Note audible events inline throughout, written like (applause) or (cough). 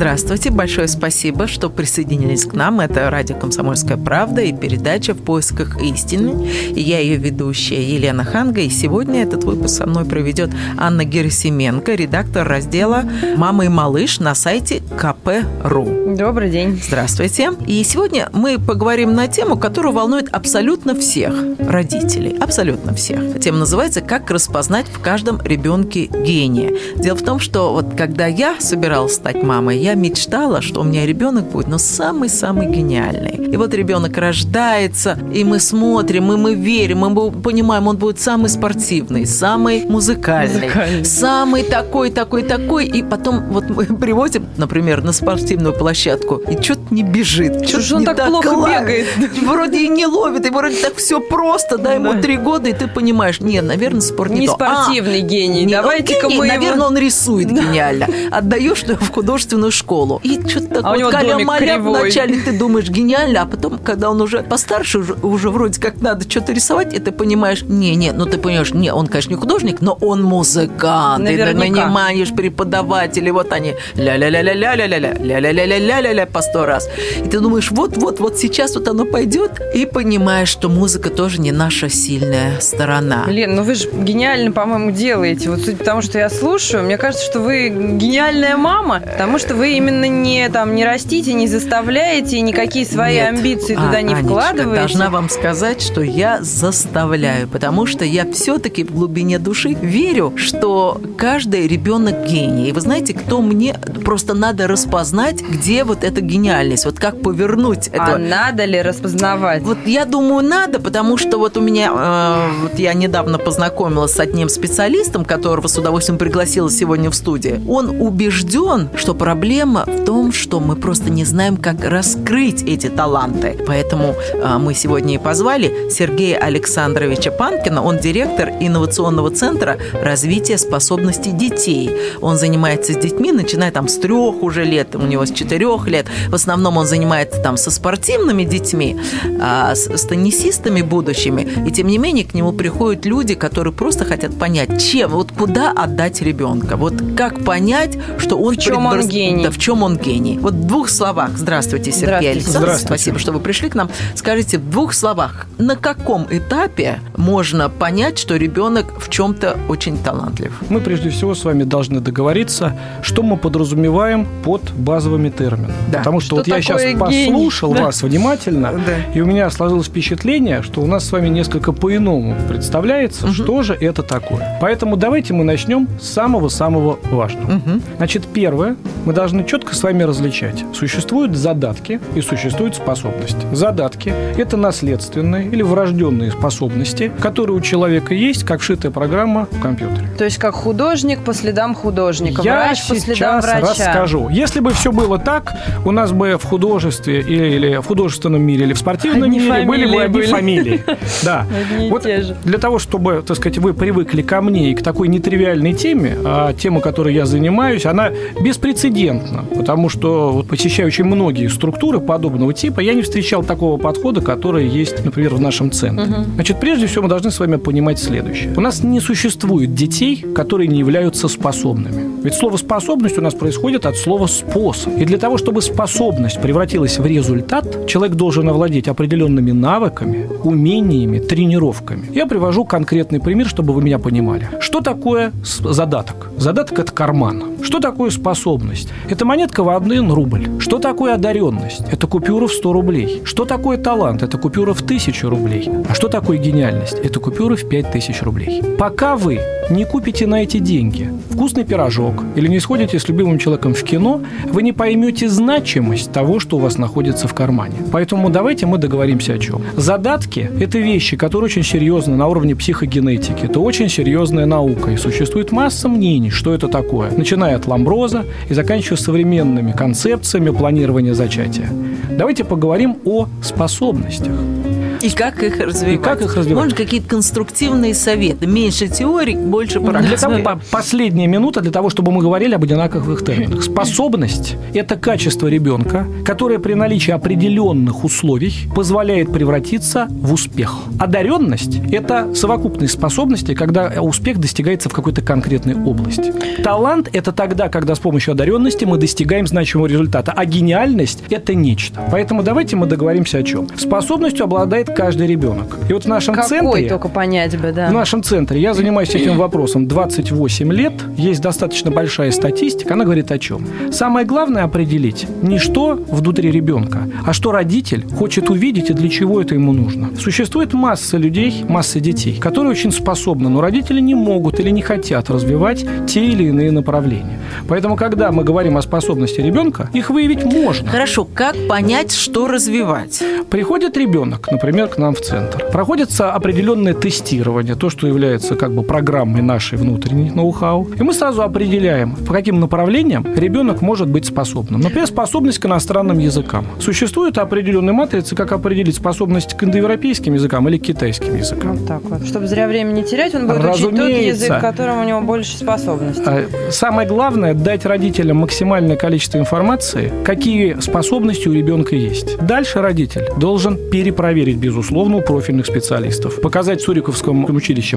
Здравствуйте, большое спасибо, что присоединились к нам. Это радио «Комсомольская правда» и передача «В поисках истины». И я ее ведущая Елена Ханга. И сегодня этот выпуск со мной проведет Анна Герасименко, редактор раздела «Мама и малыш» на сайте КП.ру. Добрый день. Здравствуйте. И сегодня мы поговорим на тему, которая волнует абсолютно всех родителей. Абсолютно всех. Тема называется «Как распознать в каждом ребенке гения». Дело в том, что вот когда я собиралась стать мамой, я я мечтала, что у меня ребенок будет, но самый-самый гениальный. И вот ребенок рождается, и мы смотрим, и мы верим, мы понимаем, он будет самый спортивный, самый музыкальный, музыкальный. самый такой, такой, такой. И потом вот мы (laughs) привозим, например, на спортивную площадку, и что-то не бежит, что-то он так, так плохо ловит. бегает. (laughs) Вроде и не ловит, и вроде так все просто, дай ему три года, и ты понимаешь, нет, наверное, спорт не, не спортивный а, гений. Давайте-ка мы Наверное, его... он рисует (laughs) гениально. Отдаешь в художественную школу. И что-то а вот каля вначале ты думаешь гениально, а потом, когда он уже постарше, уже, уже вроде как надо что-то рисовать, и ты понимаешь, не, не, ну ты понимаешь, не, он, конечно, не художник, но он музыкант. Наверняка. И нанимаешь преподавателей, вот они ля-ля-ля-ля-ля-ля-ля, ля-ля-ля-ля-ля-ля по сто раз. И ты думаешь, вот-вот, вот сейчас вот оно пойдет, и понимаешь, что музыка тоже не наша сильная сторона. Лен, ну вы же гениально, по-моему, делаете. Вот потому что я слушаю, мне кажется, что вы гениальная мама, потому что вы именно не, там, не растите, не заставляете, никакие свои Нет. амбиции туда а, не Анечка, вкладываете. должна вам сказать, что я заставляю, потому что я все-таки в глубине души верю, что каждый ребенок гений. И вы знаете, кто мне просто надо распознать, где вот эта гениальность, вот как повернуть это. А надо ли распознавать? Вот я думаю, надо, потому что вот у меня, э, вот я недавно познакомилась с одним специалистом, которого с удовольствием пригласила сегодня в студию. Он убежден, что проблема Проблема в том, что мы просто не знаем, как раскрыть эти таланты. Поэтому а, мы сегодня и позвали Сергея Александровича Панкина. Он директор инновационного центра развития способностей детей. Он занимается с детьми, начиная там с трех уже лет, у него с четырех лет. В основном он занимается там со спортивными детьми, а, с, с теннисистами будущими. И тем не менее к нему приходят люди, которые просто хотят понять, чем, вот куда отдать ребенка. Вот как понять, что он... В чем предбор... он гений в чем он гений. Вот в двух словах. Здравствуйте, Сергей Здравствуйте. Александрович. Спасибо, что вы пришли к нам. Скажите в двух словах, на каком этапе можно понять, что ребенок в чем-то очень талантлив? Мы прежде всего с вами должны договориться, что мы подразумеваем под базовыми терминами. Да. Потому что, что вот я сейчас гений? послушал да. вас внимательно, (laughs) да. и у меня сложилось впечатление, что у нас с вами несколько по-иному представляется, угу. что же это такое. Поэтому давайте мы начнем с самого-самого важного. Угу. Значит, первое, мы должны должны четко с вами различать. Существуют задатки и существуют способности. Задатки – это наследственные или врожденные способности, которые у человека есть, как вшитая программа в компьютере. То есть как художник по следам художника, Я врач по следам врача. расскажу. Если бы все было так, у нас бы в художестве или, или в художественном мире, или в спортивном одни мире были бы одни были. фамилии. (laughs) Да. Вот для того, чтобы, так сказать, вы привыкли ко мне и к такой нетривиальной теме, а тема, которой я занимаюсь, она беспрецедентна понятно, потому что вот посещая очень многие структуры подобного типа, я не встречал такого подхода, который есть, например, в нашем центре. Угу. Значит, прежде всего мы должны с вами понимать следующее. У нас не существует детей, которые не являются способными. Ведь слово «способность» у нас происходит от слова «способ». И для того, чтобы способность превратилась в результат, человек должен овладеть определенными навыками, умениями, тренировками. Я привожу конкретный пример, чтобы вы меня понимали. Что такое задаток? Задаток – это карман. Что такое способность? Это монетка в один рубль. Что такое одаренность? Это купюра в 100 рублей. Что такое талант? Это купюра в 1000 рублей. А что такое гениальность? Это купюра в 5000 рублей. Пока вы не купите на эти деньги вкусный пирожок или не сходите с любимым человеком в кино, вы не поймете значимость того, что у вас находится в кармане. Поэтому давайте мы договоримся о чем. Задатки – это вещи, которые очень серьезны на уровне психогенетики. Это очень серьезная наука. И существует масса мнений, что это такое. Начиная от Ламброза и заканчивая современными концепциями планирования зачатия. Давайте поговорим о способностях. И как их развивать. И как их развивать. Может, какие-то конструктивные советы. Меньше теорий, больше практики. Для того, последняя минута для того, чтобы мы говорили об одинаковых терминах. Способность – это качество ребенка, которое при наличии определенных условий позволяет превратиться в успех. Одаренность – это совокупность способностей, когда успех достигается в какой-то конкретной области. Талант – это тогда, когда с помощью одаренности мы достигаем значимого результата, а гениальность – это нечто. Поэтому давайте мы договоримся о чем. Способностью обладает каждый ребенок. И вот в нашем Какой центре... только понять бы, да. В нашем центре я занимаюсь этим вопросом 28 лет. Есть достаточно большая статистика. Она говорит о чем? Самое главное определить не что внутри ребенка, а что родитель хочет увидеть и для чего это ему нужно. Существует масса людей, масса детей, которые очень способны, но родители не могут или не хотят развивать те или иные направления. Поэтому, когда мы говорим о способности ребенка, их выявить можно. Хорошо, как понять, что развивать? Приходит ребенок, например, к нам в центр. Проходится определенное тестирование, то, что является как бы программой нашей внутренней ноу-хау. И мы сразу определяем, по каким направлениям ребенок может быть способным. Например, способность к иностранным языкам. Существуют определенные матрицы, как определить способность к индоевропейским языкам или к китайским языкам. Вот так вот. Чтобы зря время не терять, он будет учить тот язык, которым у него больше способностей. А, самое главное – дать родителям максимальное количество информации, какие способности у ребенка есть. Дальше родитель должен перепроверить, безусловно, у профильных специалистов. Показать Суриковскому училище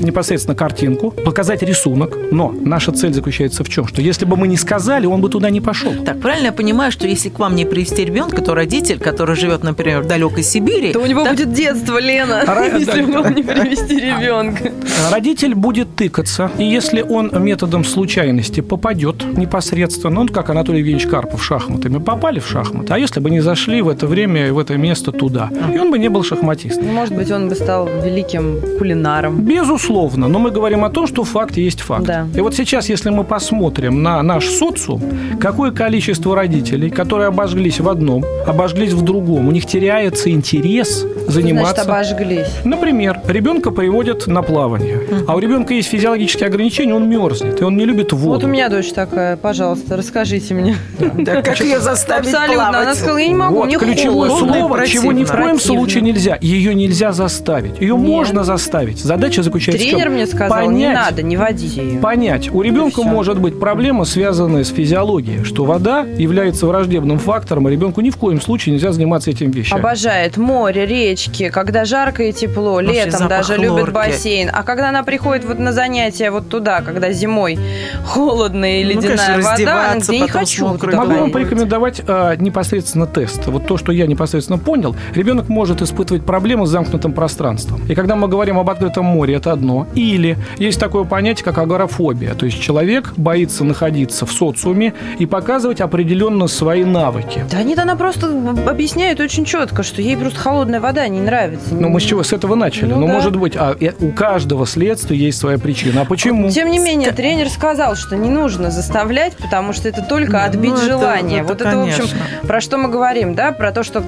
непосредственно картинку, показать рисунок. Но наша цель заключается в чем? Что если бы мы не сказали, он бы туда не пошел. Так, правильно я понимаю, что если к вам не привести ребенка, то родитель, который живет, например, в далекой Сибири... То у него так... будет детство, Лена, (laughs) если вам не привести (laughs) ребенка. Родитель будет тыкаться, и если он методом случайности попадет непосредственно, он, как Анатолий Евгеньевич Карпов, шахматами попали в шахматы, а если бы не зашли в это время, в это место туда, и он бы не был шахматистом. Ну, может быть, он бы стал великим кулинаром. Безусловно, но мы говорим о том, что факт есть факт. Да. И вот сейчас, если мы посмотрим на наш социум, какое количество родителей, которые обожглись в одном, обожглись в другом, у них теряется интерес заниматься. Значит, обожглись. Например, ребенка приводят на плавание, а у ребенка есть физиологические ограничения, он мерзнет, и он не любит воду. Вот у меня дочь такая, пожалуйста, расскажите мне. Да, как ее заставить Абсолютно. плавать? Она сказала, я не могу, Вот мне ключевое холодно. слово, чего ни в коем Противно. случае нельзя. Ее нельзя заставить. Ее Нет. можно заставить. Задача заключается в Тренер чем? мне сказал, не Понять, надо, не водите ее. понять. У ребенка может быть проблема, связанная с физиологией, что вода является враждебным фактором, и ребенку ни в коем случае нельзя заниматься этим вещами. Обожает море, речки, когда жарко и тепло, Вообще летом даже любит хлорки. бассейн. А когда она приходит вот на занятия вот туда, когда зимой холодная и Ну, ледяная конечно, вода, она я не хочу Могу вам Давай. ходить». порекомендовать а, непосредственно тест. Вот то, что я непосредственно понял, ребенок может испытывать проблемы с замкнутым пространством. И когда мы говорим об открытом море, это одно. Или есть такое понятие, как агорафобия. То есть человек боится находиться в социуме и показывать определенно свои навыки. Да нет, она просто объясняет очень четко, что ей просто холодная вода не нравится. Ну, мы с чего? С этого начали. Ну Но да. может быть, а у каждого следствия есть своя причина. А почему? Тем не менее, тренер сказал, что не нужно заставлять, потому что это только Ну, отбить это- желание. это вот это, в общем, конечно. про что мы говорим, да, про то, что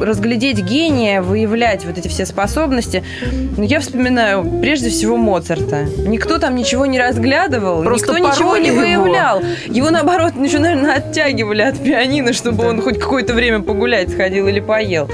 разглядеть гения, выявлять вот эти все способности. Ну, я вспоминаю прежде всего Моцарта. Никто там ничего не разглядывал, Просто никто ничего не его. выявлял. Его, наоборот, (laughs) еще, наверное, оттягивали от пианино, чтобы Да. он хоть какое-то время погулять сходил или поел.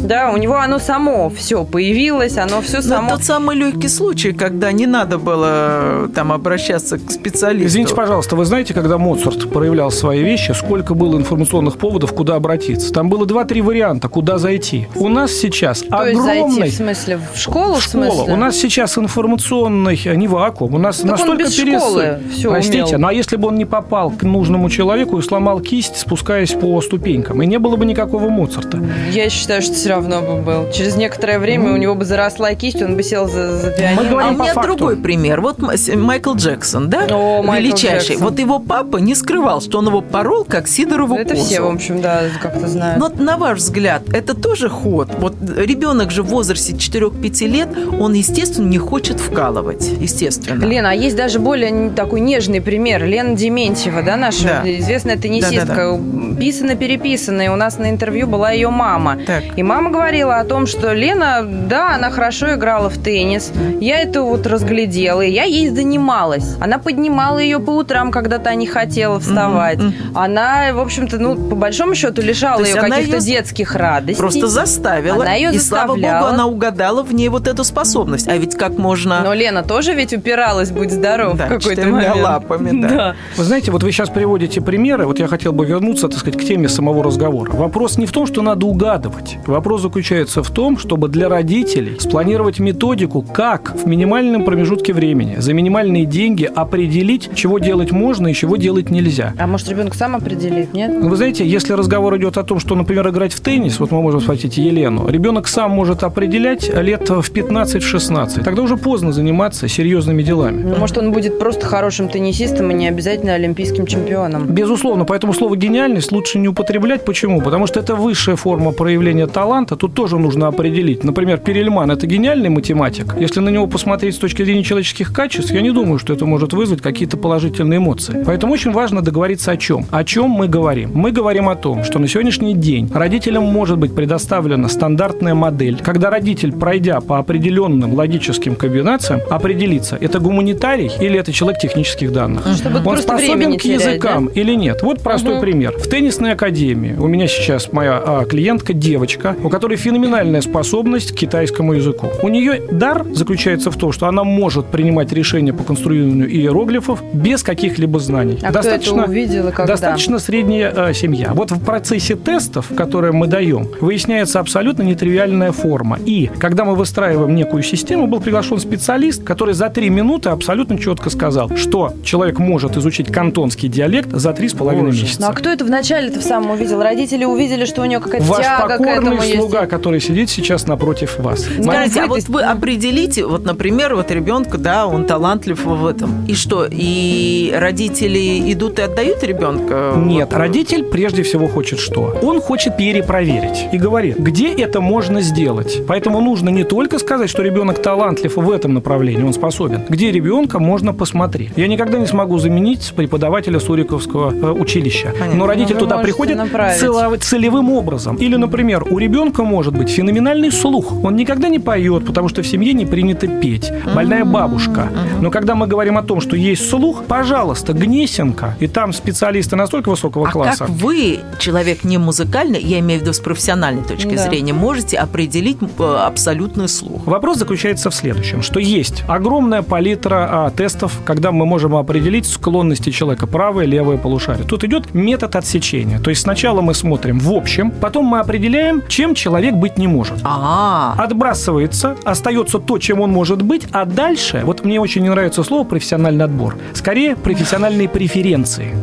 Да, у него оно само все появилось, оно все Ну, само. тот самый легкий случай, когда не надо было э, там обращаться к специалисту. Извините, пожалуйста, вы знаете, когда Моцарт проявлял свои вещи, сколько было информационных поводов, куда обратиться? Там было два-три варианта, куда зайти. У нас сейчас То есть зайти, огромный... в смысле, в школу, в смысле? У нас сейчас информационный э, не вакуум. У нас Так он настолько без пересыт. школы всё Простите, умел. но а если бы он не попал к нужному человеку и сломал кисть, спускаясь по ступенькам, и не было бы никакого Моцарта. Я считаю, что все равно бы был. Через некоторое время Ну. у него бы заросла кисть, он бы сел за, за Мы пианино. говорим А у меня факту. другой пример. Вот Майкл Джексон, да? О, Майкл Величайший. Джексон. Вот его папа не скрывал, что он его порол, как Сидорову Это козу. все, в общем, да, как-то знают. Но вот на ваш взгляд, это тоже ход? Вот ребенок же в возрасте 4-5 лет, он, естественно, не хочет вкалывать. Естественно. Лена, а есть даже более такой нежный пример. Лена Дементьева, да, наша Да. известная теннисистка. Писано-переписано. И у нас на интервью была ее мама. Так. И мама мама говорила о том, что Лена, да, она хорошо играла в теннис. Я это вот разглядела, и я ей занималась. Она поднимала ее по утрам, когда та не хотела вставать. Mm-hmm. Она, в общем-то, ну, по большому счету, лишала ее каких-то ее... детских радостей. Просто заставила. Она ее и, заставляла. слава богу, она угадала в ней вот эту способность. А ведь как можно... Но Лена тоже ведь упиралась, будь здоров, да, в какой-то момент. лапами, да. да. Вы знаете, вот вы сейчас приводите примеры, вот я хотел бы вернуться, так сказать, к теме самого разговора. Вопрос не в том, что надо угадывать. Вопрос заключается в том, чтобы для родителей спланировать методику, как в минимальном промежутке времени за минимальные деньги определить, чего делать можно и чего делать нельзя. А может, ребенок сам определит, нет? Ну, вы знаете, если разговор идет о том, что, например, играть в теннис, вот мы можем спросить Елену, ребенок сам может определять лет в 15-16. Тогда уже поздно заниматься серьезными делами. Ну, может, он будет просто хорошим теннисистом и не обязательно олимпийским чемпионом. Безусловно, поэтому слово «гениальность» лучше не употреблять. Почему? Потому что это высшая форма проявления таланта. Тут тоже нужно определить. Например, Перельман – это гениальный математик. Если на него посмотреть с точки зрения человеческих качеств, я не думаю, что это может вызвать какие-то положительные эмоции. Поэтому очень важно договориться о чем. О чем мы говорим? Мы говорим о том, что на сегодняшний день родителям может быть предоставлена стандартная модель, когда родитель, пройдя по определенным логическим комбинациям, определится, это гуманитарий или это человек технических данных. Чтобы Он способен к языкам да? или нет. Вот простой угу. пример. В теннисной академии у меня сейчас моя а, клиентка девочка, у которой феноменальная способность к китайскому языку. У нее дар заключается в том, что она может принимать решения по конструированию иероглифов без каких-либо знаний. А достаточно, кто это увидел и когда? Достаточно средняя а, семья. Вот в процессе тестов, которые мы даем, выясняется абсолютно нетривиальная форма. И когда мы выстраиваем некую систему, был приглашен специалист, который за три минуты абсолютно четко сказал, что человек может изучить кантонский диалект за три с половиной месяца. Ну а кто это вначале-то в самом увидел? Родители увидели, что у него какая-то Ваш тяга покорный к этому слуга, есть. который сидит сейчас напротив вас. Скажите, а вот вы определите, вот, например, вот ребенка, да, он талантлив в этом. И что, и родители идут и отдают ребенка? Нет, вот, родитель прежде всего хочет что? Он хочет перепроверить и говорит, где это можно сделать. Поэтому нужно не только сказать, что ребенок талантлив в этом направлении, он способен. Где ребенка можно посмотреть. Я никогда не смогу заменить преподавателя Суриковского э, училища. Понятно. Но родитель Но туда можете приходит направить. цело- целевым образом. Или, например, у ребенка может быть феноменальный слух. Он никогда не поет, потому что в семье не принято петь. Больная бабушка. Но когда мы говорим о том, что есть слух, пожалуйста, Гнесинка, и там специалисты настолько высокого А класса. как вы, человек не музыкальный, я имею в виду с профессиональной точки Да. зрения, можете определить э, абсолютный слух? Вопрос заключается в следующем, что есть огромная палитра а, тестов, когда мы можем определить склонности человека правое, левое полушарие. Тут идет метод отсечения. То есть сначала мы смотрим в общем, потом мы определяем, чем человек быть не может. А, Отбрасывается, остается то, чем он может быть, а дальше, вот мне очень не нравится слово профессиональный отбор, скорее профессиональные преференции.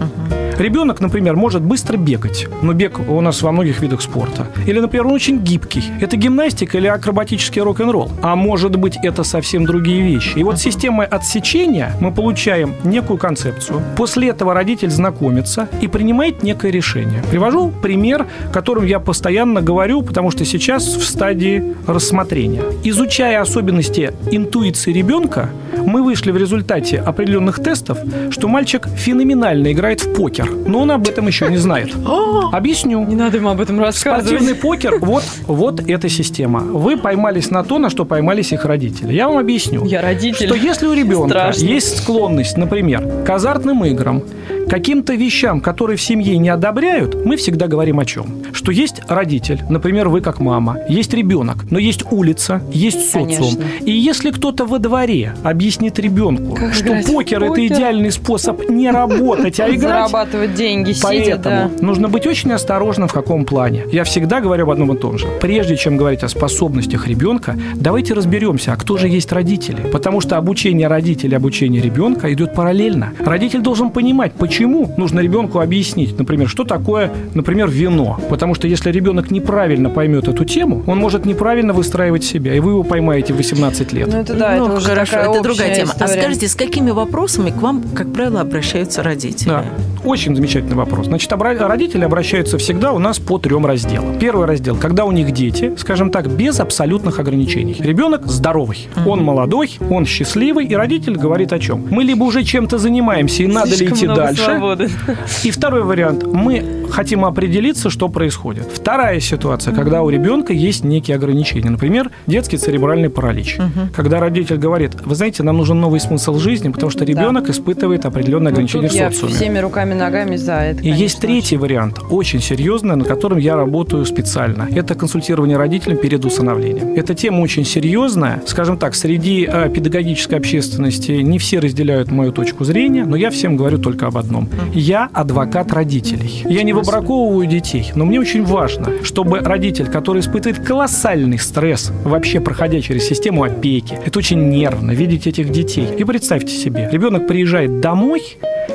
Ребенок, например, может быстро бегать, но бег у нас во многих видах спорта. Или, например, он очень гибкий. Это гимнастика или акробатический рок-н-ролл. А может быть, это совсем другие вещи. И вот системой отсечения мы получаем некую концепцию. После этого родитель знакомится и принимает некое решение. Привожу пример, которым я постоянно говорю, потому что сейчас в стадии рассмотрения. Изучая особенности интуиции ребенка, мы вышли в результате определенных тестов, что мальчик феноменально играет в покер, но он об этом еще не знает. (gasps) Объясню. Не надо ему об этом рассказывать. Спортивный (laughs) покер, вот, вот эта система. Вы поймались на то, на что поймались их родители. Я вам объясню. Я родитель. Что если у ребенка Страшно. есть склонность, например, к азартным играм, каким-то вещам, которые в семье не одобряют, мы всегда говорим о чем? Что есть родитель, например, вы как мама, есть ребенок, но есть улица, есть социум. Конечно. И если кто-то во дворе объяснит ребенку, Как что в покер, это покер? идеальный способ не работать, а (laughs) играть, Зарабатывать деньги, сидя, Поэтому да. нужно быть очень осторожным в каком плане. Я всегда говорю об одном и том же. Прежде чем говорить о способностях ребенка, давайте разберемся, а кто же есть родители. Потому что обучение родителей, обучение ребенка идет параллельно. Родитель должен понимать, почему нужно ребенку объяснить, например, что такое, например, вино. Потому что если ребенок неправильно поймет эту тему, он может неправильно выстраивать себя, и вы его поймаете в 18 лет. Ну, это да, ну, это уже хорошо, такая это другая тема. А история. скажите, с какими вопросами к вам, как правило, обращаются родители? Да, очень замечательный вопрос. Значит, обра- родители обращаются всегда у нас по трем разделам. Первый раздел, когда у них дети, скажем так, без абсолютных ограничений. Ребенок здоровый, он молодой, он счастливый, и родитель говорит о чем? Мы либо уже чем-то занимаемся, и надо ли Слишком идти много дальше, дальше. И второй вариант. Мы хотим определиться, что происходит. Вторая ситуация, когда у ребенка есть некие ограничения. Например, детский церебральный паралич. Угу. Когда родитель говорит, вы знаете, нам нужен новый смысл жизни, потому что ребенок да. испытывает определенные ограничения ну, в социуме. Я всеми руками, ногами за это. И есть третий вариант, очень серьезный, над которым я работаю специально. Это консультирование родителям перед усыновлением. Эта тема очень серьезная. Скажем так, среди э, педагогической общественности не все разделяют мою точку зрения, но я всем говорю только об одном. Я адвокат родителей. Я не выбраковываю детей, но мне очень важно, чтобы родитель, который испытывает колоссальный стресс, вообще проходя через систему опеки, это очень нервно видеть этих детей. И представьте себе, ребенок приезжает домой,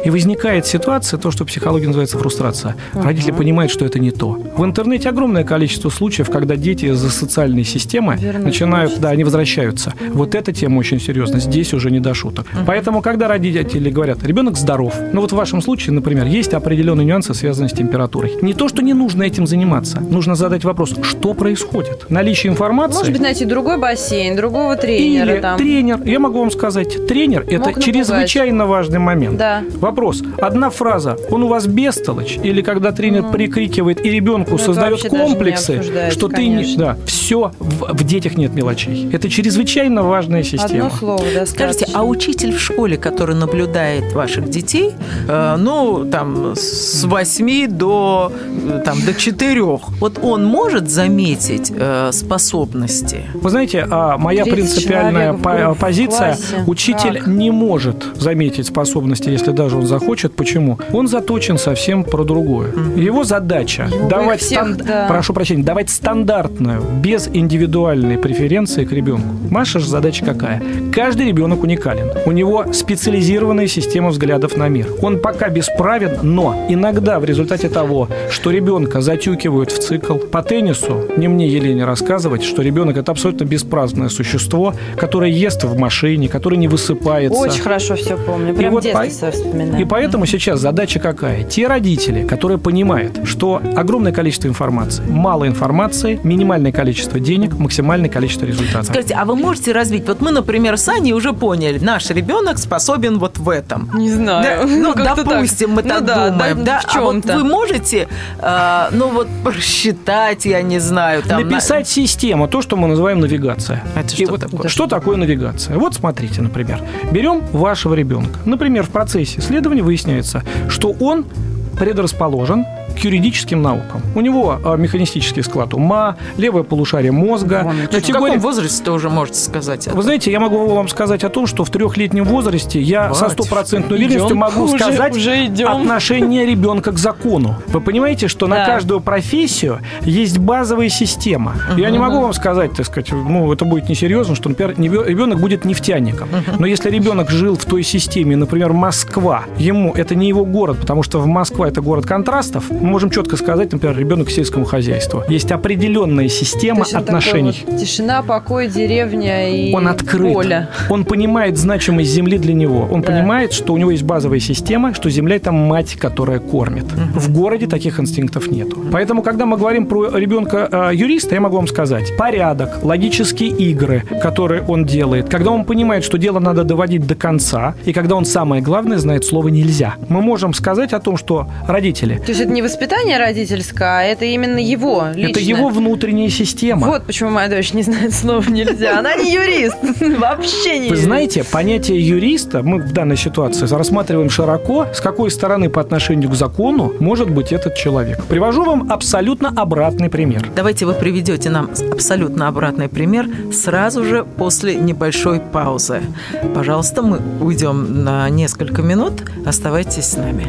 и возникает ситуация, то, что в психологии называется фрустрация. Uh-huh. Родители понимают, что это не то. В интернете огромное количество случаев, когда дети из-за социальной системы Верно, начинают, точно. да, они возвращаются. Uh-huh. Вот эта тема очень серьезна. Здесь уже не до шуток. Uh-huh. Поэтому, когда родители говорят, ребенок здоров, ну вот в вашем случае, например, есть определенные нюансы, связанные с температурой. Не то, что не нужно этим заниматься. Нужно задать вопрос, что происходит? Наличие информации... Может быть, найти другой бассейн, другого тренера. Или там. тренер. Я могу вам сказать, тренер – это чрезвычайно важный момент. Да. Вопрос. Одна фраза. Он у вас бестолочь? Или когда тренер ну, прикрикивает и ребенку ну, создает комплексы, что ты не... Да, все, в, в детях нет мелочей. Это чрезвычайно важная система. Одно слово, да, Скажите, а учитель в школе, который наблюдает ваших детей, э, ну, там, с 8 до, э, там, до 4, вот он может заметить э, способности? Вы знаете, а моя принципиальная позиция, учитель как? не может заметить способности, если даже даже он захочет. Почему? Он заточен совсем про другое. Его задача ну, давать, всех, стан... да. прошу прощения, давать стандартную, без индивидуальной преференции к ребенку. Маша же задача какая? Каждый ребенок уникален. У него специализированная система взглядов на мир. Он пока бесправен, но иногда в результате того, что ребенка затюкивают в цикл по теннису, не мне Елене рассказывать, что ребенок это абсолютно беспраздное существо, которое ест в машине, которое не высыпается. Очень хорошо все помню. Прям и вот по вспоминаю. И поэтому сейчас задача какая? Те родители, которые понимают, что огромное количество информации, мало информации, минимальное количество денег, максимальное количество результатов. Скажите, а вы можете развить? Вот мы, например, с Аней уже поняли, наш ребенок способен вот в этом. Не знаю. Да, ну, (laughs) допустим, так. мы так ну, да, думаем. Да, да? А вот вы можете, э, ну вот, просчитать, я не знаю. Там, Написать на... систему, то, что мы называем навигация. Это что вот, такое? Что такое навигация? Вот смотрите, например, берем вашего ребенка. Например, в процессе исследования выясняется, что он предрасположен к юридическим наукам. У него а, механистический склад ума, левое полушарие мозга. Вон, категория... В каком возрасте вы уже можете сказать это? Вы знаете, я могу вам сказать о том, что в трехлетнем возрасте я Бать. со стопроцентной уверенностью могу уже, сказать уже идем. отношение ребенка к закону. Вы понимаете, что да. на каждую профессию есть базовая система. Угу. Я не могу вам сказать, так сказать, ну, это будет несерьезно, что, например, ребенок будет нефтяником. Угу. Но если ребенок жил в той системе, например, Москва, ему это не его город, потому что в Москва это город контрастов, мы можем четко сказать, например, ребенок к сельскому хозяйству. Есть определенная система отношений. Вот тишина, покой, деревня и Он открыт. поле. Он понимает значимость земли для него. Он да. понимает, что у него есть базовая система, что земля – это мать, которая кормит. Угу. В городе таких инстинктов нет. Поэтому, когда мы говорим про ребенка э, я могу вам сказать, порядок, логические игры, которые он делает, когда он понимает, что дело надо доводить до конца, и когда он самое главное знает слово «нельзя», мы можем сказать о том, что родители... То есть это не воспитание родительское, а это именно его личное. Это его внутренняя система. Вот почему моя дочь не знает слова «нельзя». Она не юрист. (laughs) Вообще не Вы знаете, понятие юриста мы в данной ситуации рассматриваем широко, с какой стороны по отношению к закону может быть этот человек. Привожу вам абсолютно обратный пример. Давайте вы приведете нам абсолютно обратный пример сразу же после небольшой паузы. Пожалуйста, мы уйдем на несколько минут. Оставайтесь с нами.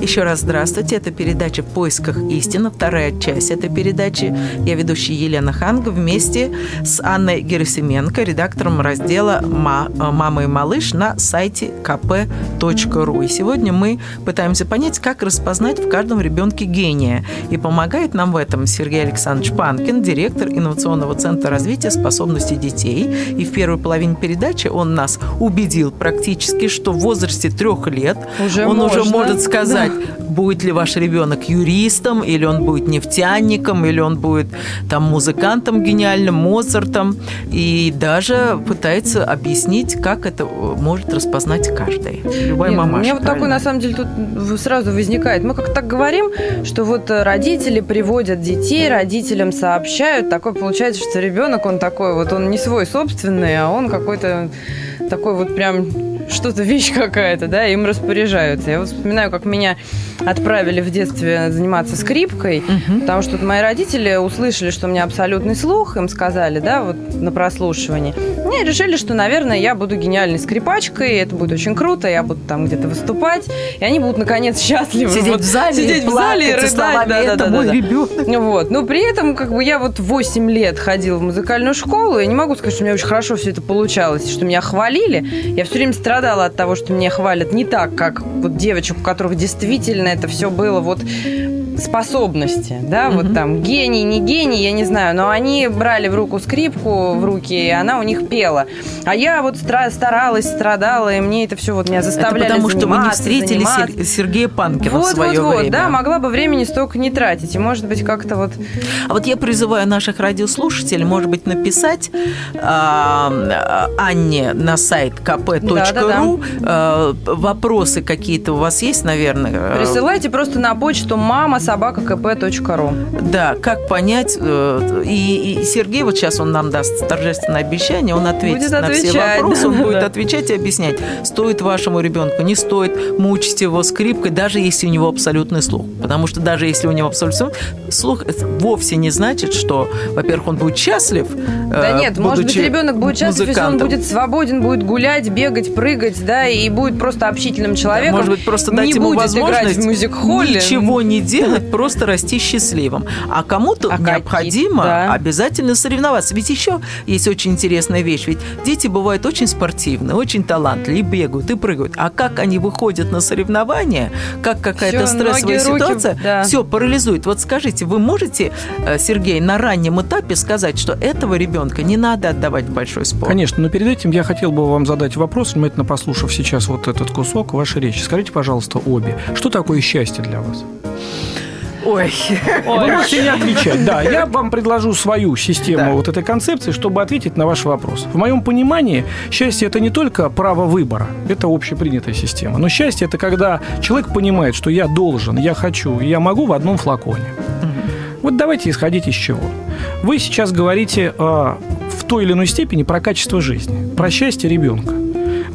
Еще раз здравствуйте. Это передача «В поисках истины», вторая часть этой передачи. Я ведущая Елена Ханга вместе с Анной Герасименко, редактором раздела «Мама и малыш» на сайте kp.ru. И сегодня мы пытаемся понять, как распознать в каждом ребенке гения. И помогает нам в этом Сергей Александрович Панкин, директор инновационного центра развития способностей детей. И в первой половине передачи он нас убедил практически, что в возрасте трех лет уже он можно. уже может сказать, будет ли ваш ребенок юристом, или он будет нефтяником, или он будет там музыкантом гениальным, Моцартом, и даже пытается объяснить, как это может распознать каждый. Любая Нет, мамаша. У меня вот такой, на самом деле, тут сразу возникает. Мы как так говорим, что вот родители приводят детей, родителям сообщают. Такое получается, что ребенок, он такой вот, он не свой собственный, а он какой-то такой вот прям что-то вещь какая-то, да, им распоряжаются. Я вот вспоминаю, как меня отправили в детстве заниматься скрипкой, угу. потому что мои родители услышали, что у меня абсолютный слух, им сказали, да, вот на прослушивании. И решили, что, наверное, я буду гениальной скрипачкой, это будет очень круто, я буду там где-то выступать, и они будут, наконец, (laughs) счастливы. Сидеть вот, в зале сидеть в зале и рыдать. Словами, да, это да, мой да, ребенок. Вот. Но при этом, как бы, я вот 8 лет ходила в музыкальную школу, и не могу сказать, что у меня очень хорошо все это получалось, что меня хвалили. Я все время страдала от того, что меня хвалят не так, как вот девочек, у которых действительно это все было вот способности, да, mm-hmm. вот там гений, не гений, я не знаю, но они брали в руку скрипку в руки, и она у них пела. А я вот старалась, страдала, и мне это все вот меня заставляли это потому что вы не встретили заниматься. Сергея Панкина вот, в свое вот, время. Вот, да, могла бы времени столько не тратить, и может быть как-то вот... А вот я призываю наших радиослушателей, может быть, написать э, Анне на сайт kp.ru да, да, да. э, вопросы какие-то у вас есть, наверное? Присылайте просто на почту мама собака kp.ru. Да, как понять, э, и, и Сергей вот сейчас он нам даст торжественное обещание, он ответит будет на отвечать. все вопросы, он будет отвечать и объяснять, стоит вашему ребенку, не стоит мучить его скрипкой, даже если у него абсолютный слух. Потому что даже если у него абсолютный слух, это вовсе не значит, что, во-первых, он будет счастлив. Да нет, может быть, ребенок будет счастлив, если он будет свободен, будет гулять, бегать, прыгать, да, и будет просто общительным человеком. Может быть, просто дать не ему будет возможность в мюзик-холле. ничего не делать, просто расти счастливым. А кому-то А необходимо да. обязательно соревноваться. Ведь еще есть очень интересная вещь. Ведь дети бывают очень спортивные, очень талантливые, и бегают, и прыгают. А как они выходят на соревнования, как какая-то стрессовая ноги, руки, ситуация, да. все парализует. Вот скажите, вы можете, э, Сергей, на раннем этапе сказать, что этого ребенка не надо отдавать в большой спорт? Конечно, но перед этим я хотел бы вам задать вопрос, внимательно послушав сейчас вот этот кусок вашей речи. Скажите, пожалуйста, обе, что такое счастье для вас? Ой. Вы можете не отвечать. Да, я (laughs) вам предложу свою систему да. вот этой концепции, чтобы ответить на ваш вопрос. В моем понимании, счастье – это не только право выбора, это общепринятая система. Но счастье – это когда человек понимает, что я должен, я хочу, я могу в одном флаконе. Вот давайте исходить из чего. Вы сейчас говорите э, в той или иной степени про качество жизни, про счастье ребенка.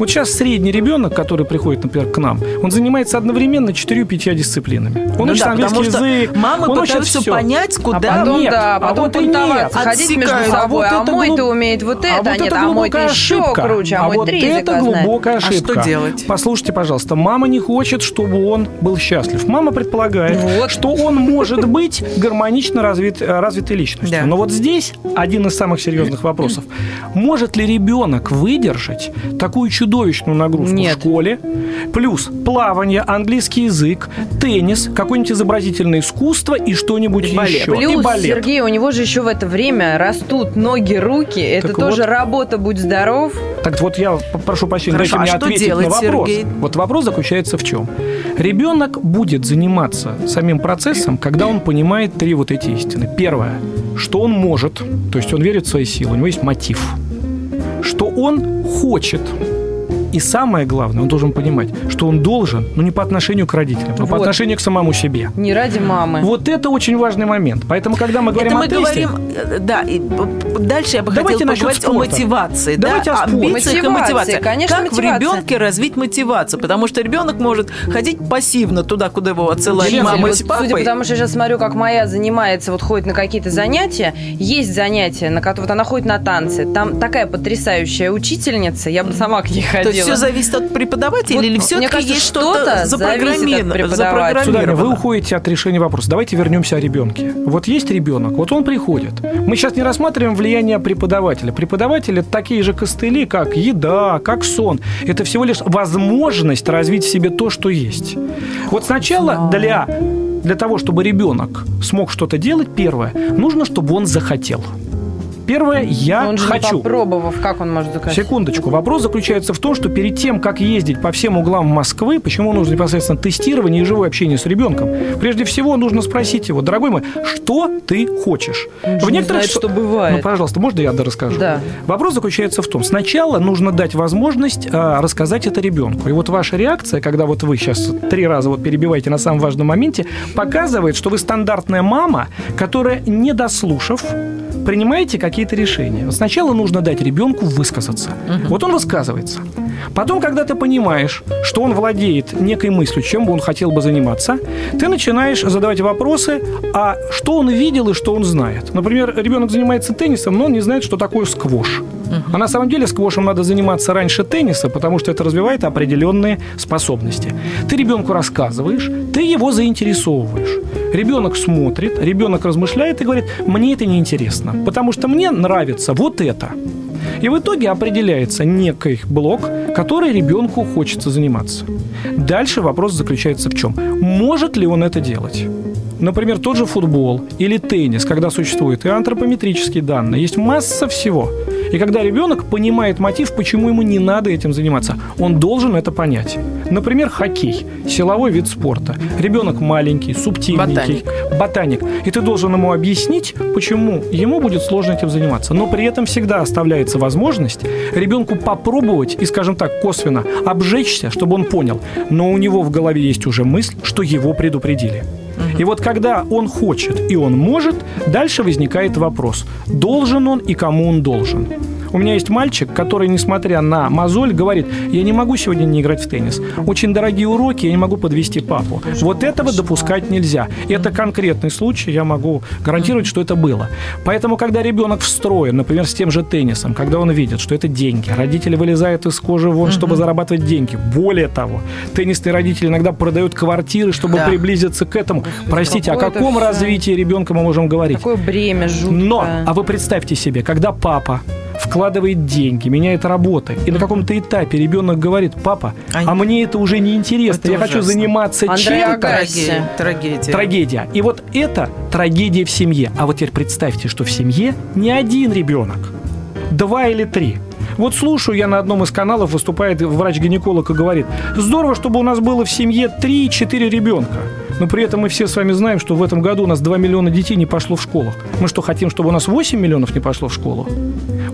Вот сейчас средний ребенок, который приходит, например, к нам, он занимается одновременно четырью-пятью дисциплинами. Он ну учит да, английский язык, мамы он пытаются учит понять, куда... А потом, нет, да, потом а вот и нет. ходить между собой. А А, вот это мой-то глуп- умеет вот а это, вот а нет, а мой-то глубокая еще ошибка. круче, а, а мой вот три это языка знает. глубокая А ошибка. что делать? Послушайте, пожалуйста, мама не хочет, чтобы он был счастлив. Мама предполагает, Вот. что он может быть гармонично развит, э, развитой личностью. Да. Но вот здесь один из самых серьезных вопросов. Может ли ребенок выдержать такую чудовищную нагрузку Нет. в школе? Плюс плавание, английский язык, теннис, какое-нибудь изобразительное искусство и что-нибудь И еще. и Плюс, балет. Сергей, у него же еще в это время растут ноги, руки. Это Так тоже вот. работа, будь здоров. Так вот я прошу прощения, Хорошо, дайте мне а что ответить делать, на вопрос. Сергей? Вот вопрос заключается в чем? Ребенок будет заниматься самим процессом, когда он понимает три вот эти истины. Первое, что он может, то есть он верит в свои силы, у него есть мотив. Что он хочет, и самое главное, он должен понимать, что он должен, но не по отношению к родителям, но по Вот. отношению к самому себе. Не ради мамы. Вот это очень важный момент. Поэтому, когда мы говорим Это мы о тесте, говорим, э, да, и дальше я бы хотела поговорить о спорта. мотивации, Давайте да, о спорте. Мотивации, мотивации. конечно, как мотивация. в ребенке развить мотивацию, потому что ребенок может ходить пассивно туда, куда его отсылают Елена, мама вот с папой. Судя потому, что я сейчас смотрю, как моя занимается, вот ходит на какие-то занятия. Есть занятия, на которые вот она ходит на танцы. Там такая потрясающая учительница, я бы сама к ней ходила. Есть все зависит от преподавателя Вот, или мне все-таки кажется, есть что-то запрограммировано? Сударыня, вы запрограммировано? уходите от решения вопроса. Давайте вернемся о ребенке. Вот есть ребенок, вот он приходит. Мы сейчас не рассматриваем влияние преподавателя. Преподаватели это такие же костыли, как еда, как сон. Это всего лишь возможность развить в себе то, что есть. Вот сначала для, для того, чтобы ребенок смог что-то делать, первое, нужно, чтобы он захотел. Первое, я он же хочу. Не попробовав, как он может заказать? Секундочку. Вопрос заключается в том, что перед тем, как ездить по всем углам Москвы, почему нужно непосредственно тестирование и живое общение с ребенком, прежде всего нужно спросить его, дорогой мой, что ты хочешь? Он в некоторых знает, что бывает. Ну, пожалуйста, можно я расскажу? Да. Вопрос заключается в том, сначала нужно дать возможность а, рассказать это ребенку. И вот ваша реакция, когда вот вы сейчас три раза вот перебиваете на самом важном моменте, показывает, что вы стандартная мама, которая, не дослушав, принимаете какие-то решения. Сначала нужно дать ребенку высказаться. Угу. Вот он высказывается. Потом, когда ты понимаешь, что он владеет некой мыслью, чем бы он хотел бы заниматься, ты начинаешь задавать вопросы, а что он видел и что он знает. Например, ребенок занимается теннисом, но он не знает, что такое сквош. А на самом деле сквошем надо заниматься раньше тенниса, потому что это развивает определенные способности. Ты ребенку рассказываешь, ты его заинтересовываешь. Ребенок смотрит, ребенок размышляет и говорит, мне это неинтересно, потому что мне нравится вот это. И в итоге определяется некий блок, который ребенку хочется заниматься. Дальше вопрос заключается в чем? Может ли он это делать? Например, тот же футбол или теннис, когда существуют и антропометрические данные, есть масса всего. И когда ребенок понимает мотив, почему ему не надо этим заниматься, он должен это понять. Например, хоккей, силовой вид спорта. Ребенок маленький, субтильненький, ботаник. ботаник. И ты должен ему объяснить, почему ему будет сложно этим заниматься. Но при этом всегда оставляется возможность ребенку попробовать и, скажем так, косвенно обжечься, чтобы он понял. Но у него в голове есть уже мысль, что его предупредили. И вот когда он хочет и он может, дальше возникает вопрос, должен он и кому он должен. У меня есть мальчик, который, несмотря на мозоль, говорит, я не могу сегодня не играть в теннис. Очень дорогие уроки, я не могу подвести папу. Вот этого допускать нельзя. Это конкретный случай, я могу гарантировать, что это было. Поэтому, когда ребенок встроен, например, с тем же теннисом, когда он видит, что это деньги, родители вылезают из кожи вон, чтобы зарабатывать деньги. Более того, теннисные родители иногда продают квартиры, чтобы да. приблизиться к этому. Простите, о каком развитии ребенка мы можем говорить? Какое бремя жуткое. Но, а вы представьте себе, когда папа вкладывает деньги, меняет работы. И на каком-то этапе ребенок говорит, папа, а, мне это уже не интересно, я ужасно. хочу заниматься чем-то. Трагедия. трагедия. Трагедия. И вот это трагедия в семье. А вот теперь представьте, что в семье не один ребенок, два или три. Вот слушаю я на одном из каналов, выступает врач-гинеколог и говорит, здорово, чтобы у нас было в семье 3-4 ребенка. Но при этом мы все с вами знаем, что в этом году у нас 2 миллиона детей не пошло в школу. Мы что, хотим, чтобы у нас 8 миллионов не пошло в школу?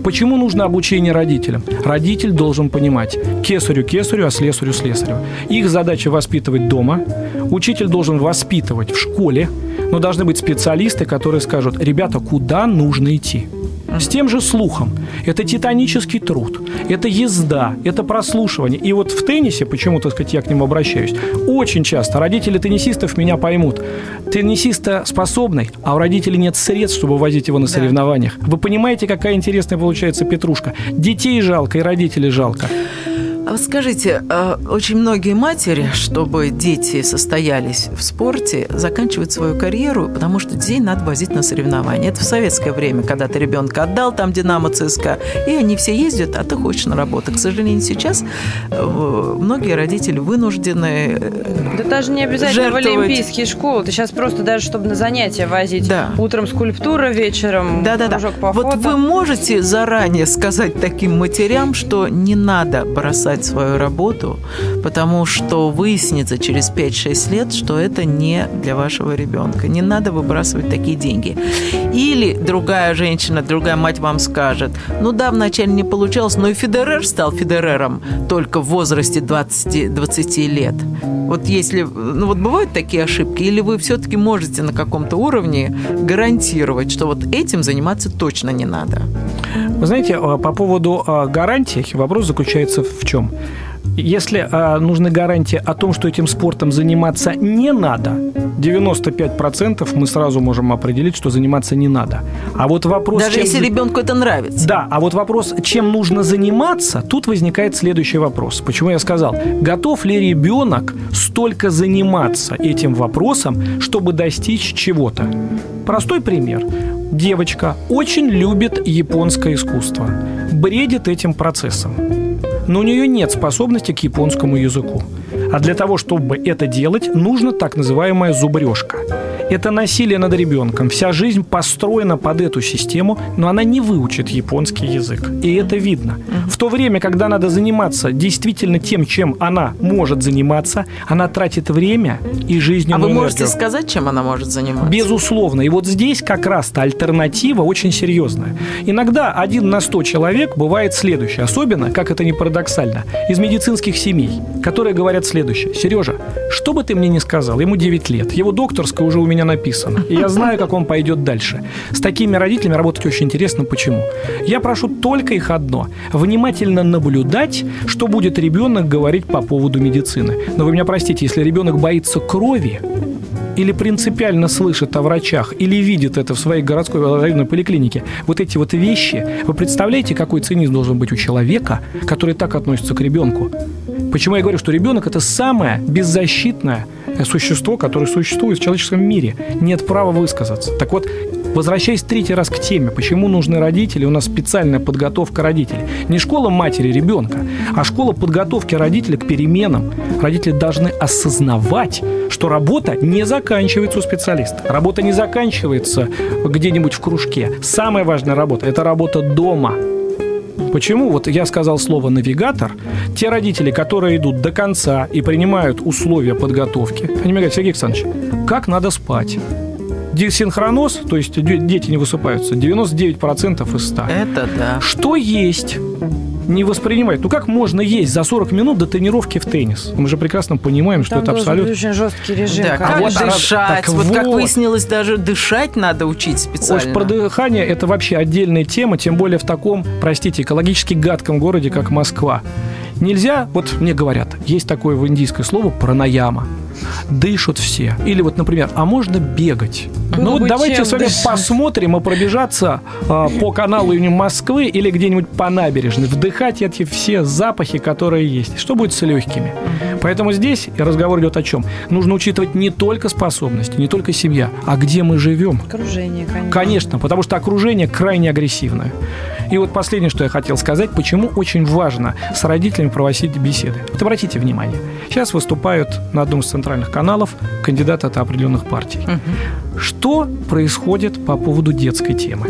Почему нужно обучение родителям? Родитель должен понимать, кесарю кесарю, а слесарю слесарю. Их задача воспитывать дома, учитель должен воспитывать в школе, но должны быть специалисты, которые скажут, ребята, куда нужно идти? С тем же слухом. Это титанический труд, это езда, это прослушивание. И вот в теннисе, почему, так сказать, я к нему обращаюсь, очень часто родители теннисистов меня поймут. Теннисиста способный, а у родителей нет средств, чтобы возить его на соревнованиях. Вы понимаете, какая интересная получается петрушка? Детей жалко и родителей жалко. А вот скажите, а, очень многие матери, чтобы дети состоялись в спорте, заканчивают свою карьеру, потому что детей надо возить на соревнования. Это в советское время, когда ты ребенка отдал, там Динамо, ЦСКА, и они все ездят, а ты хочешь на работу. К сожалению, сейчас э, многие родители вынуждены э, Да даже не обязательно жертвовать. в олимпийские школы. Ты сейчас просто даже, чтобы на занятия возить. Да. Утром скульптура, вечером да, да, да. по Вот вы можете заранее сказать таким матерям, что не надо бросать бросать свою работу, потому что выяснится через 5-6 лет, что это не для вашего ребенка. Не надо выбрасывать такие деньги. Или другая женщина, другая мать вам скажет, ну да, вначале не получалось, но и Федерер стал Федерером только в возрасте 20, 20 лет. Вот если, ну вот бывают такие ошибки, или вы все-таки можете на каком-то уровне гарантировать, что вот этим заниматься точно не надо? Вы знаете, а, по поводу а, гарантий вопрос заключается в чем? Если э, нужны гарантии о том, что этим спортом заниматься не надо, 95% мы сразу можем определить, что заниматься не надо. А вот вопрос... Даже чем... если ребенку это нравится. Да, а вот вопрос, чем нужно заниматься, тут возникает следующий вопрос. Почему я сказал, готов ли ребенок столько заниматься этим вопросом, чтобы достичь чего-то? Простой пример. Девочка очень любит японское искусство, бредит этим процессом но у нее нет способности к японскому языку. А для того, чтобы это делать, нужна так называемая зубрежка. Это насилие над ребенком. Вся жизнь построена под эту систему, но она не выучит японский язык. И это видно. В то время, когда надо заниматься действительно тем, чем она может заниматься, она тратит время и жизнь. А вы можете сказать, чем она может заниматься? Безусловно. И вот здесь как раз-то альтернатива очень серьезная. Иногда один на сто человек бывает следующий. Особенно, как это не парадоксально, из медицинских семей, которые говорят следующее. Сережа, что бы ты мне ни сказал, ему 9 лет, его докторская уже у меня написана, и я знаю, как он пойдет дальше. С такими родителями работать очень интересно. Почему? Я прошу только их одно – внимательно наблюдать, что будет ребенок говорить по поводу медицины. Но вы меня простите, если ребенок боится крови, или принципиально слышит о врачах, или видит это в своей городской районной поликлинике, вот эти вот вещи, вы представляете, какой цинизм должен быть у человека, который так относится к ребенку? Почему я говорю, что ребенок это самое беззащитное существо, которое существует в человеческом мире. Нет права высказаться. Так вот, Возвращаясь третий раз к теме, почему нужны родители, у нас специальная подготовка родителей. Не школа матери ребенка, а школа подготовки родителей к переменам. Родители должны осознавать, что работа не заканчивается у специалиста. Работа не заканчивается где-нибудь в кружке. Самая важная работа – это работа дома. Почему? Вот я сказал слово «навигатор». Те родители, которые идут до конца и принимают условия подготовки, они мне говорят, Сергей Александрович, как надо спать? Десинхроноз, то есть дети не высыпаются, 99% из 100. Это да. Что есть? не воспринимает. Ну как можно есть за 40 минут до тренировки в теннис? Мы же прекрасно понимаем, что Там это абсолютно... очень жесткий режим. Да, как вот дышать. Так вот, вот, как выяснилось, даже дышать надо учить специально. Уж про дыхание это вообще отдельная тема, тем более в таком, простите, экологически гадком городе, как Москва. Нельзя, вот мне говорят, есть такое в индийское слово пранаяма дышат все. Или вот, например, а можно бегать? Было ну вот давайте с вами дышать. посмотрим и пробежаться э, по каналу имени Москвы или где-нибудь по набережной, вдыхать эти все запахи, которые есть. Что будет с легкими? Поэтому здесь разговор идет о чем? Нужно учитывать не только способности, не только семья, а где мы живем. Окружение, конечно. Конечно, потому что окружение крайне агрессивное. И вот последнее, что я хотел сказать, почему очень важно с родителями проводить беседы. Вот обратите внимание, сейчас выступают на одном из центральных каналов кандидаты от определенных партий. Угу. Что происходит по поводу детской темы?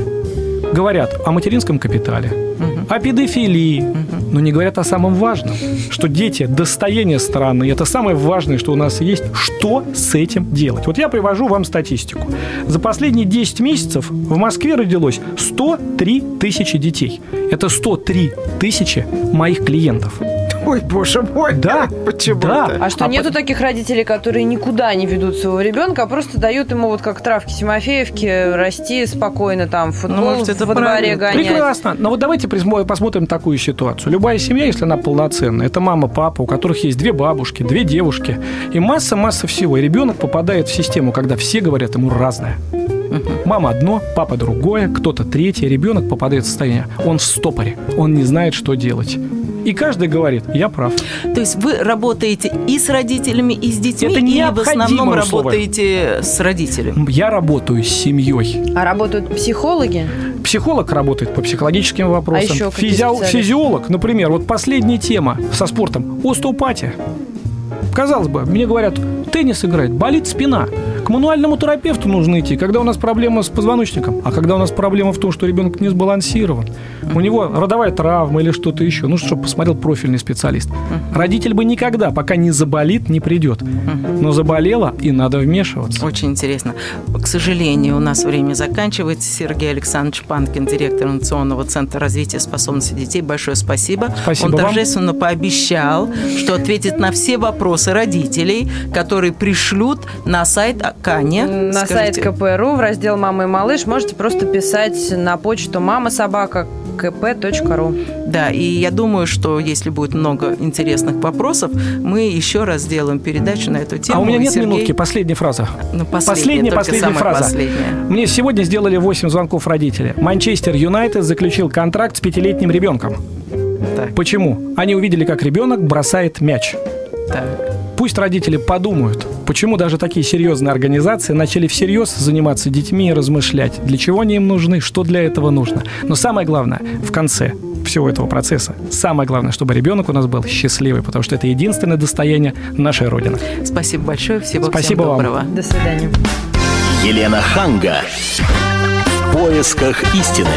Говорят о материнском капитале, угу. О педофилии, но не говорят о самом важном, что дети – достояние страны, и это самое важное, что у нас есть, что с этим делать. Вот я привожу вам статистику. За последние 10 месяцев в Москве родилось 103 тысячи детей. Это 103 тысячи моих клиентов. Ой, боже мой. Да. Почему да. А что, а нету по... таких родителей, которые никуда не ведут своего ребенка, а просто дают ему вот как травки Тимофеевки расти спокойно там, футбол ну, может, это во дворе гонять. Прекрасно. Но вот давайте посмотрим такую ситуацию. Любая семья, если она полноценная, это мама, папа, у которых есть две бабушки, две девушки, и масса-масса всего. И ребенок попадает в систему, когда все говорят ему разное. Мама одно, папа другое, кто-то третье. Ребенок попадает в состояние. Он в стопоре. Он не знает, что делать. И каждый говорит, я прав. То есть вы работаете и с родителями, и с детьми, Это или в основном условие. работаете с родителями? Я работаю с семьей. А работают психологи? Психолог работает по психологическим вопросам. А еще Физио- физиолог, например, вот последняя тема со спортом. Остеопатия. Казалось бы, мне говорят, теннис играет, болит спина. К мануальному терапевту нужно идти, когда у нас проблема с позвоночником, а когда у нас проблема в том, что ребенок не сбалансирован. У него родовая травма или что-то еще. Ну, чтобы посмотрел профильный специалист. Родитель бы никогда, пока не заболит, не придет. Но заболела, и надо вмешиваться. Очень интересно. К сожалению, у нас время заканчивается. Сергей Александрович Панкин, директор Инновационного центра развития способностей детей. Большое спасибо. Спасибо Он вам. торжественно пообещал, что ответит на все вопросы родителей, которые пришлют на сайт Каня. На Скажите. сайт КПРУ в раздел «Мама и малыш» можете просто писать на почту «Мама собака kp.ru. Да, и я думаю, что если будет много интересных вопросов, мы еще раз сделаем передачу на эту тему. А у меня нет Сергей... минутки, последняя фраза. Ну, последняя, последняя, последняя фраза. Последняя. Мне сегодня сделали 8 звонков родители. Манчестер Юнайтед заключил контракт с пятилетним ребенком. Так. Почему? Они увидели, как ребенок бросает мяч. Так. Пусть родители подумают, почему даже такие серьезные организации начали всерьез заниматься детьми и размышлять, для чего они им нужны, что для этого нужно. Но самое главное, в конце всего этого процесса, самое главное, чтобы ребенок у нас был счастливый, потому что это единственное достояние нашей Родины. Спасибо большое, всего Спасибо всем доброго. Вам. До свидания. Елена Ханга. В поисках истины.